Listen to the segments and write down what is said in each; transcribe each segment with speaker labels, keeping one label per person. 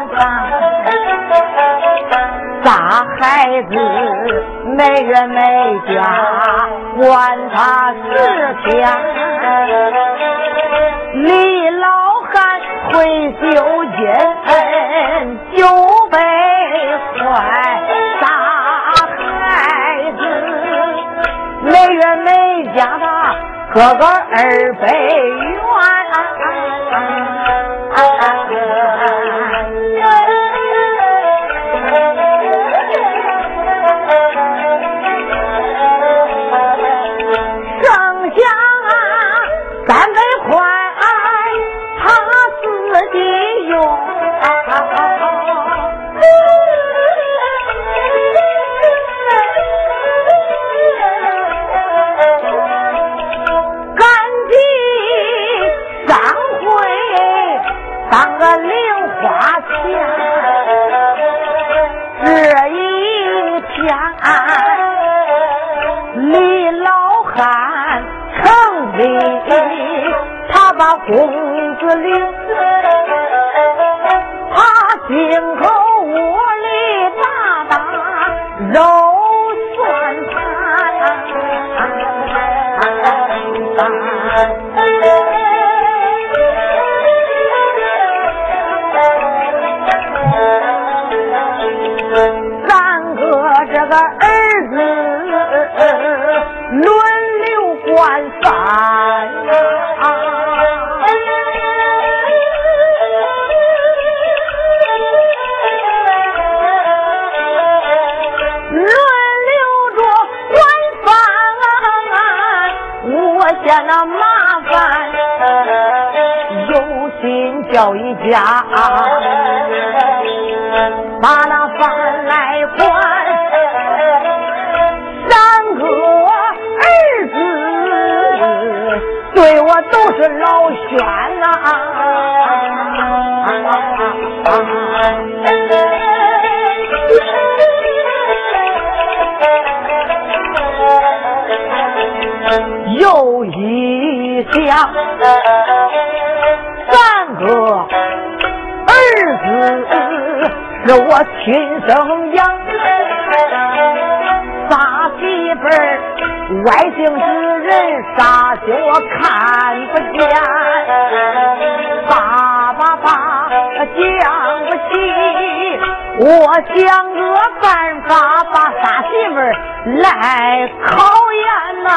Speaker 1: 晚饭，仨孩子没人没家，管他十天。李老汉退休金九百块，仨孩子没人没家的，哥哥二百叫一家，把那饭来管。三个儿子对我都是老轩呐。又一想，儿子是我亲生养，仨媳妇儿外姓之人，啥心我看不见，爸爸爸讲不起，我想个办法把仨媳妇儿来考验呐。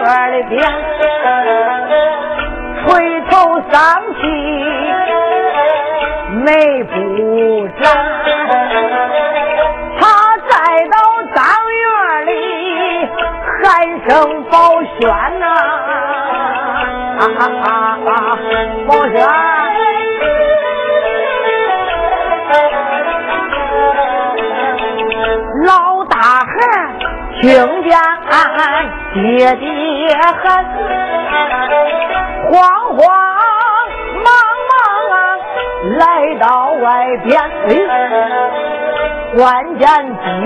Speaker 1: 院里边。垂头丧气，眉不展。他再到当院里喊声宝轩呐，宝轩。老大汉听见爹爹喊。慌慌忙忙啊，来到外边，哎，关键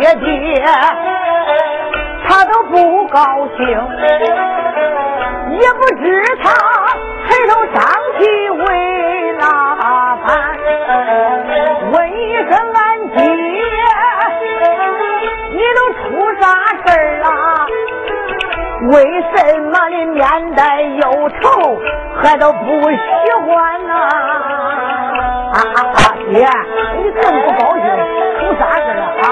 Speaker 1: 爹爹他都不高兴，也不知他抬头上去为为什么你面带忧愁，还都不喜欢呢？啊爹，你这么不高兴，出啥事了啊？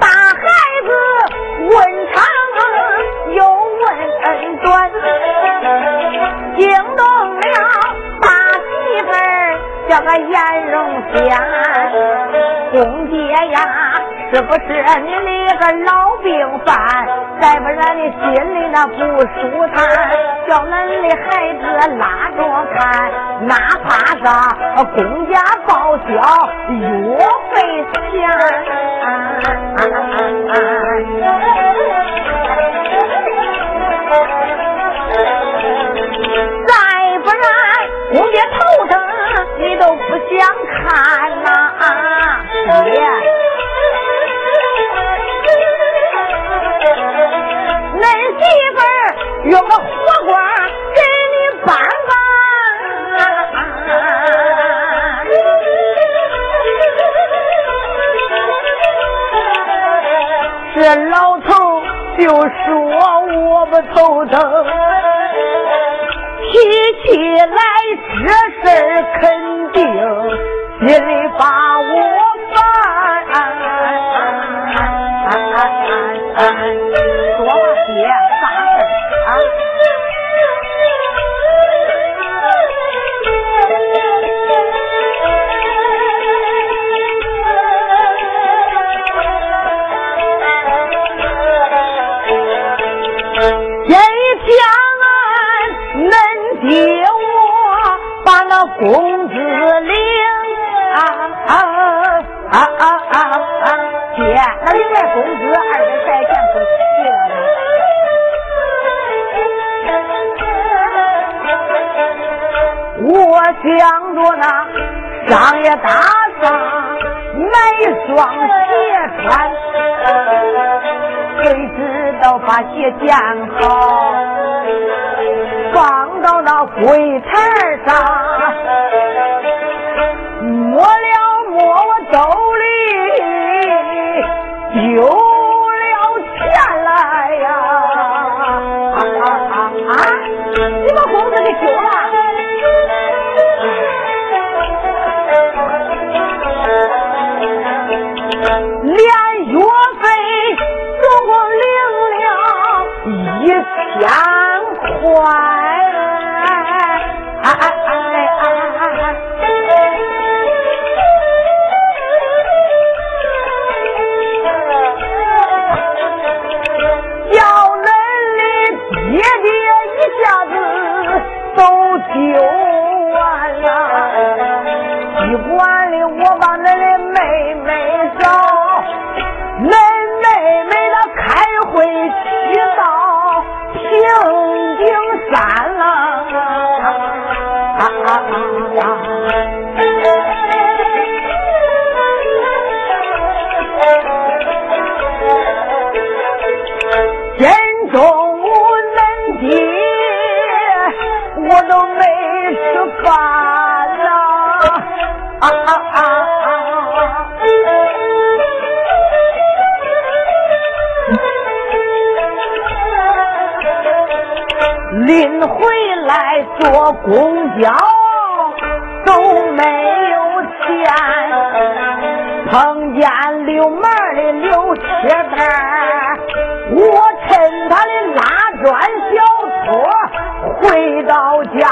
Speaker 1: 大孩子问长又问短，惊动了大媳妇儿，叫个颜容仙，公爹呀。是不是你的个老病犯？再不然你心里那不舒坦，叫恁的孩子拉着看，哪怕是公家报销药费钱。再不然公家头疼，你都不想看呐，爹。用个火锅给你拌拌，这老头就说我不头疼，提起来这事儿肯定心里把我烦。想着那商业大厦买双鞋穿，谁知道把鞋捡好，放到那柜台上。临回来坐公交都没有钱，碰见溜门的刘铁蛋，我趁他的拉砖小拖回到家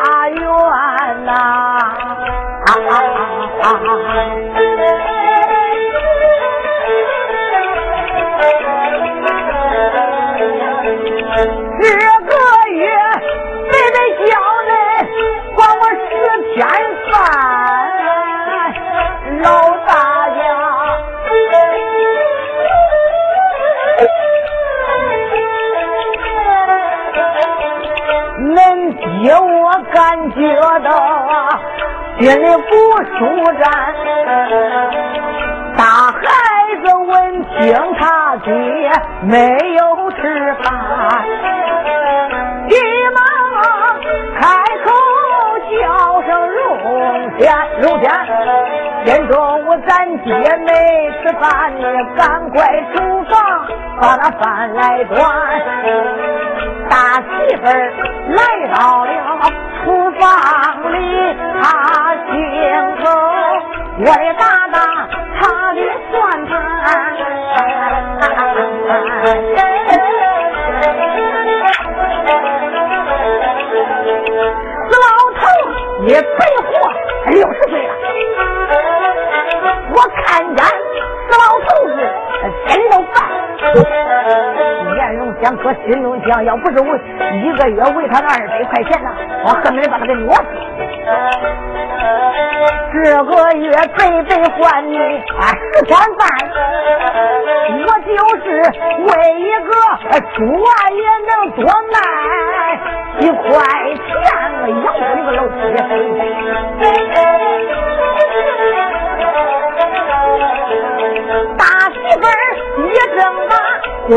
Speaker 1: 觉得心里不舒展，大孩子问清他爹没有吃饭，急忙开口。叫声如天，如天，今中午咱爹没吃饭，你赶快厨房把那饭来端。大媳妇儿来到了厨房里，她亲口我的大大他的算盘。你白活六十岁了，我看见死老头子想，搁心中想，要不是我一个月为他二百块钱呢，我恨不得把他给挪死。这个月白白还你啊十天饭，我就是为一个猪啊也能多卖一块钱，养活你个老铁。大媳妇儿一正把公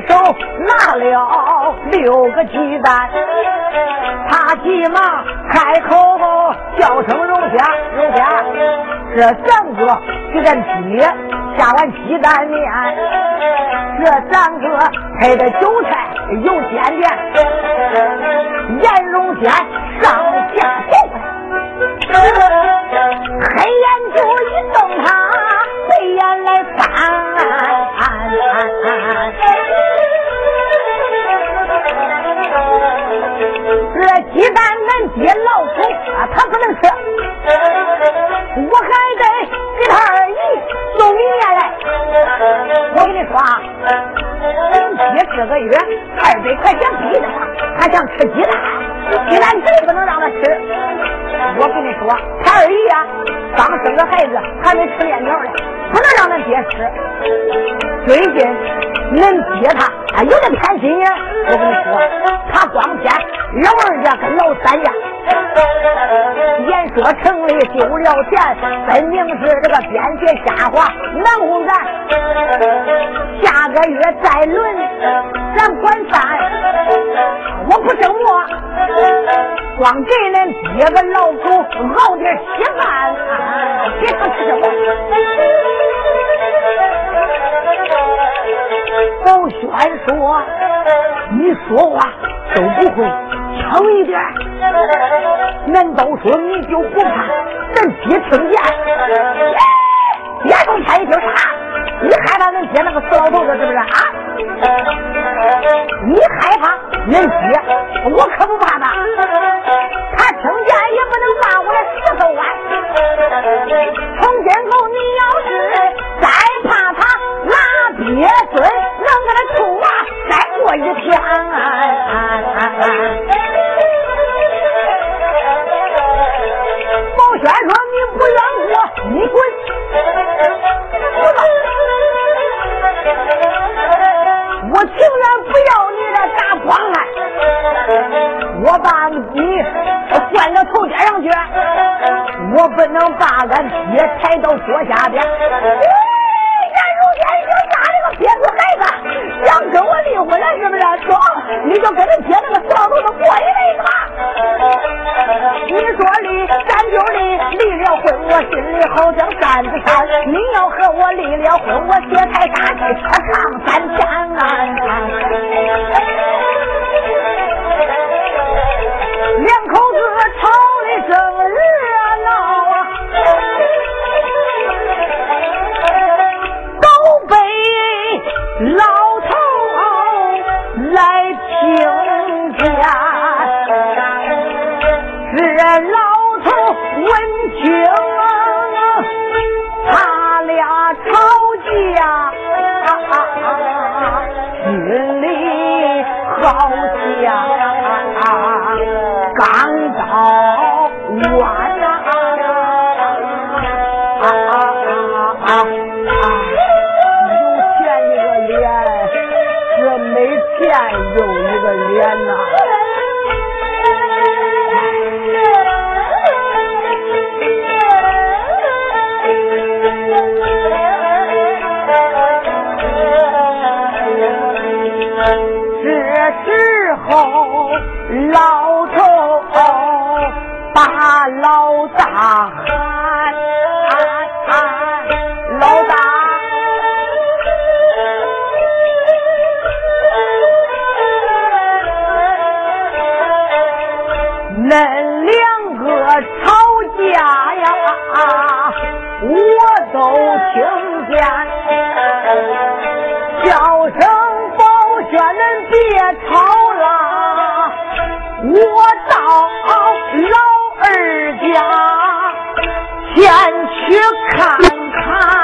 Speaker 1: 手拿了六个鸡蛋，他急忙开口叫声荣家，荣家，这三个给咱鸡下碗鸡蛋面，这三个配的韭菜又鲜甜，颜荣仙想吃鸡蛋，鸡蛋绝不能让他吃。我跟你说，他二姨呀，刚生个孩子，还没吃面条呢。不能让恁爹吃。最近恁爹他啊有点偏心眼，我跟你说，他光偏老二家跟老三家。言说城里丢了钱，分明是这个编些瞎话，难哄咱。下个月再轮，咱管饭。我不挣我，光给恁爹个老狗熬点稀饭，别说吃我。宝轩说：“你说话都不会轻一点，难道说你就不怕咱爹听见？别动他一听啥？你害怕恁爹那个死老头子是不是啊？你害怕恁爹？我可不怕到桌下边。”别子孩子想跟我离婚了，是不是？走，你就跟他爹那个死老头子过一辈子吧。你说离，咱就离。离了婚，我心里好像山子山。你要和我离了婚，我血太大气，上三天。两口子吵的正老头来听见，这老头问听。后，老头把老大喊，老大。恁两个吵架呀，我都听见。叫声宝轩，恁别吵，我到老二家先去看看。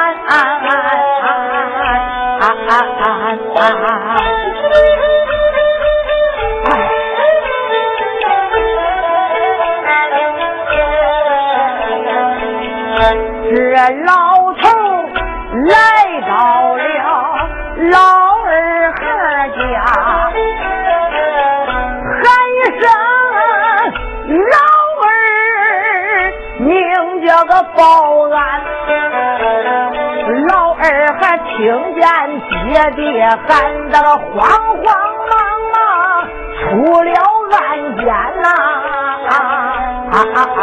Speaker 1: 这老头来保安。老二还听见爹爹喊得个慌慌忙忙出了暗间呐！啊啊啊！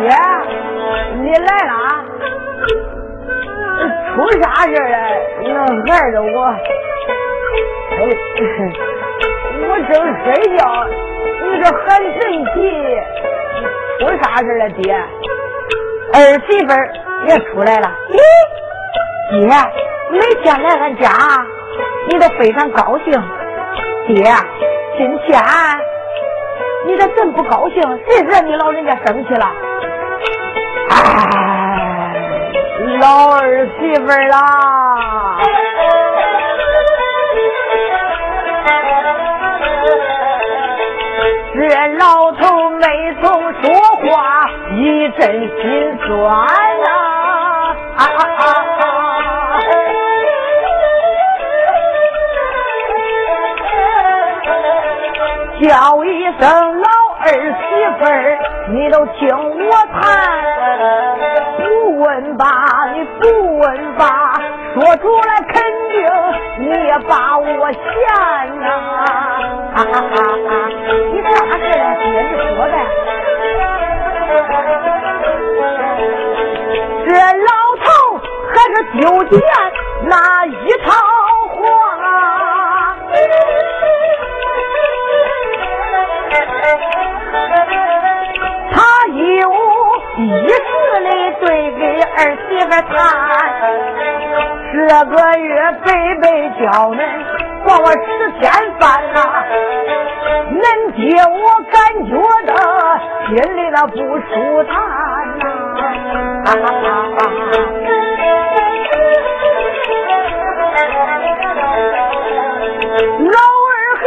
Speaker 1: 姐，你来了，出啥事了？能害着我？我正睡觉，你这很神奇，出啥事了，爹？儿媳妇也出来了。咦，爹，每天来俺家，你都非常高兴。爹，今天你咋真不高兴？谁惹你老人家生气了？哎，老儿媳妇啦！一阵心酸呐！叫一声老儿媳妇儿，你都听我谈。不问吧，你不问吧，说出来肯定你也把我嫌呐！哈哈哈！你啥事啊，爹？你说呗。这老头还是纠结那一套话，他有。一次的对给儿媳妇谈，这个月白白叫恁管我吃天饭呐，恁爹我感觉心里那不舒坦呐。老二孩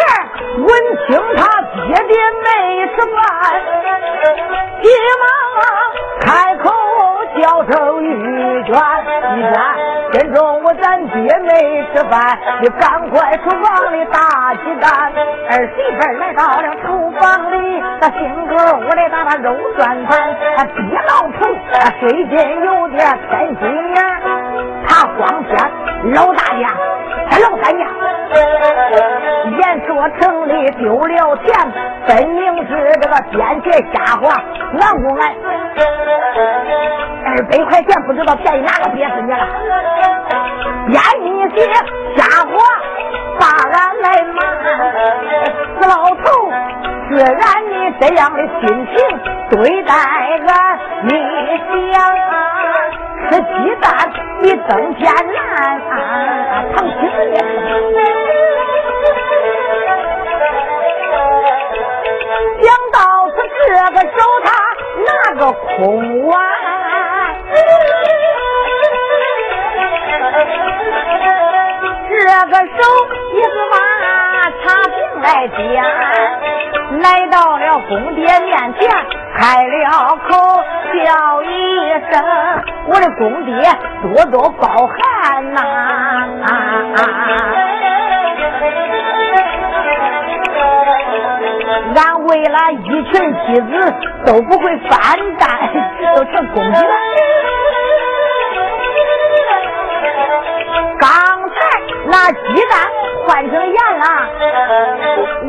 Speaker 1: 闻听他爹爹没吃饭，急忙。开口叫声玉娟，玉娟，今中午咱爹没吃饭，你赶快厨房里打鸡蛋。儿媳妇来到了厨房里，他辛苦屋里打把肉转盘，他爹老头最近有点偏心眼，他光偏老大娘，他老三娘。言说城里丢了钱，分明是这个编写瞎话。俺不俺二百块钱不知道便宜哪个鳖死你了？编一些瞎话把俺来骂。死老头，既然你这样的心情对待俺，你想吃鸡蛋比登天难，疼死你！想到此，这个手他拿个空碗，这个手一个把茶瓶来捡，来到了公爹面前，开了口叫一声：“我的公爹，多多包涵呐！”俺为了一群妻子都不会翻蛋，都成公鸡了。刚才那鸡蛋换成盐了，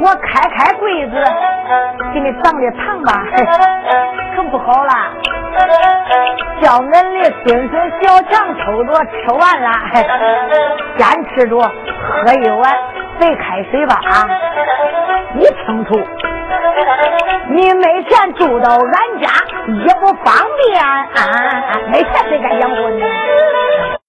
Speaker 1: 我开开柜子给你长点糖吧，可不好了。叫恁的孙孙小强偷着吃完了，先吃着喝一碗白开水吧啊！你清楚。你没钱住到俺家也不方便啊，没钱谁敢养活你？